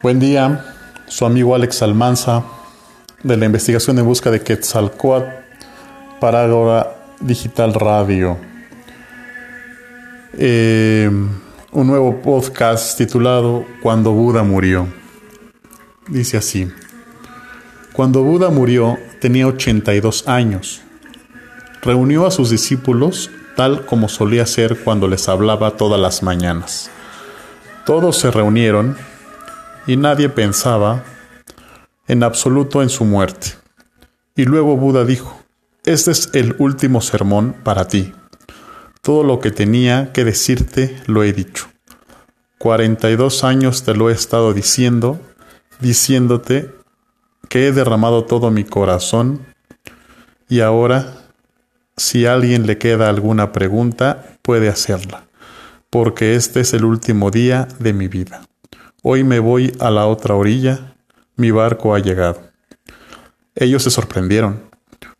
Buen día, su amigo Alex Almanza de la investigación en busca de Quetzalcoatl para Agora Digital Radio. Eh, un nuevo podcast titulado Cuando Buda murió. Dice así. Cuando Buda murió tenía 82 años. Reunió a sus discípulos tal como solía hacer cuando les hablaba todas las mañanas. Todos se reunieron y nadie pensaba en absoluto en su muerte. Y luego Buda dijo, este es el último sermón para ti. Todo lo que tenía que decirte lo he dicho. 42 años te lo he estado diciendo, diciéndote que he derramado todo mi corazón y ahora, si a alguien le queda alguna pregunta, puede hacerla, porque este es el último día de mi vida. Hoy me voy a la otra orilla, mi barco ha llegado. Ellos se sorprendieron.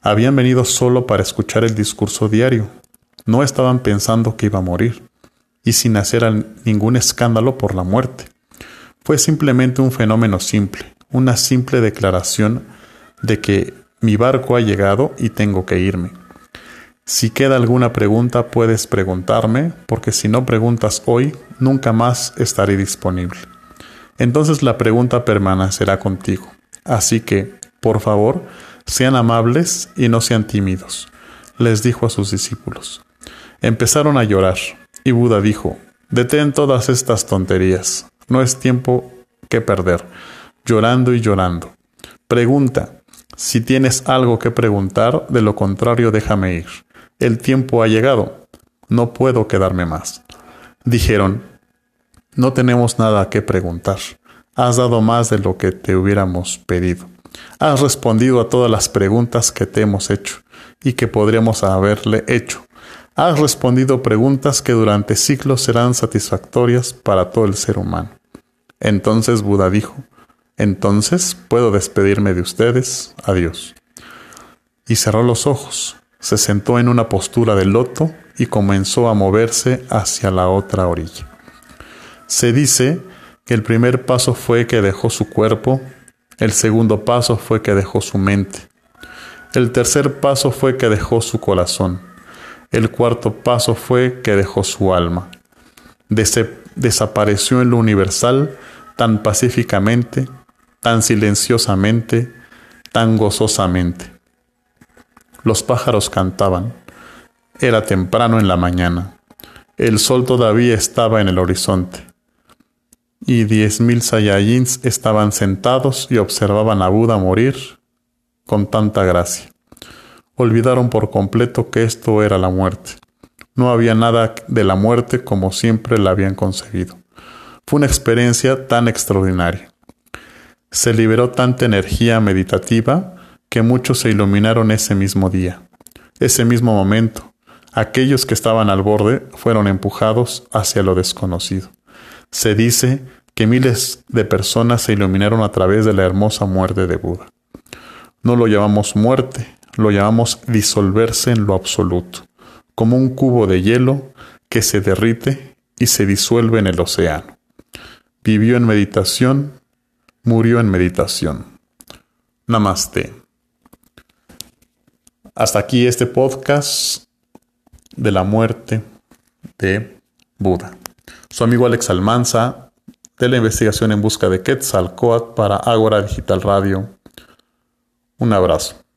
Habían venido solo para escuchar el discurso diario. No estaban pensando que iba a morir, y sin hacer ningún escándalo por la muerte. Fue simplemente un fenómeno simple, una simple declaración de que mi barco ha llegado y tengo que irme. Si queda alguna pregunta puedes preguntarme, porque si no preguntas hoy, nunca más estaré disponible entonces la pregunta permanecerá contigo. Así que, por favor, sean amables y no sean tímidos, les dijo a sus discípulos. Empezaron a llorar, y Buda dijo, Detén todas estas tonterías, no es tiempo que perder, llorando y llorando. Pregunta, si tienes algo que preguntar, de lo contrario déjame ir. El tiempo ha llegado, no puedo quedarme más. Dijeron, no tenemos nada que preguntar. Has dado más de lo que te hubiéramos pedido. Has respondido a todas las preguntas que te hemos hecho y que podríamos haberle hecho. Has respondido preguntas que durante siglos serán satisfactorias para todo el ser humano. Entonces Buda dijo, entonces puedo despedirme de ustedes. Adiós. Y cerró los ojos, se sentó en una postura de loto y comenzó a moverse hacia la otra orilla. Se dice el primer paso fue que dejó su cuerpo, el segundo paso fue que dejó su mente, el tercer paso fue que dejó su corazón, el cuarto paso fue que dejó su alma. desapareció en lo universal tan pacíficamente, tan silenciosamente, tan gozosamente. Los pájaros cantaban. Era temprano en la mañana. El sol todavía estaba en el horizonte y diez mil Saiyajins estaban sentados y observaban a Buda morir con tanta gracia. Olvidaron por completo que esto era la muerte. No había nada de la muerte como siempre la habían concebido. Fue una experiencia tan extraordinaria. Se liberó tanta energía meditativa que muchos se iluminaron ese mismo día. Ese mismo momento, aquellos que estaban al borde fueron empujados hacia lo desconocido. Se dice que miles de personas se iluminaron a través de la hermosa muerte de Buda. No lo llamamos muerte, lo llamamos disolverse en lo absoluto, como un cubo de hielo que se derrite y se disuelve en el océano. Vivió en meditación, murió en meditación. Namaste. Hasta aquí este podcast de la muerte de Buda. Su amigo Alex Almanza, de la investigación en busca de Quetzalcoatl para Ágora Digital Radio. Un abrazo.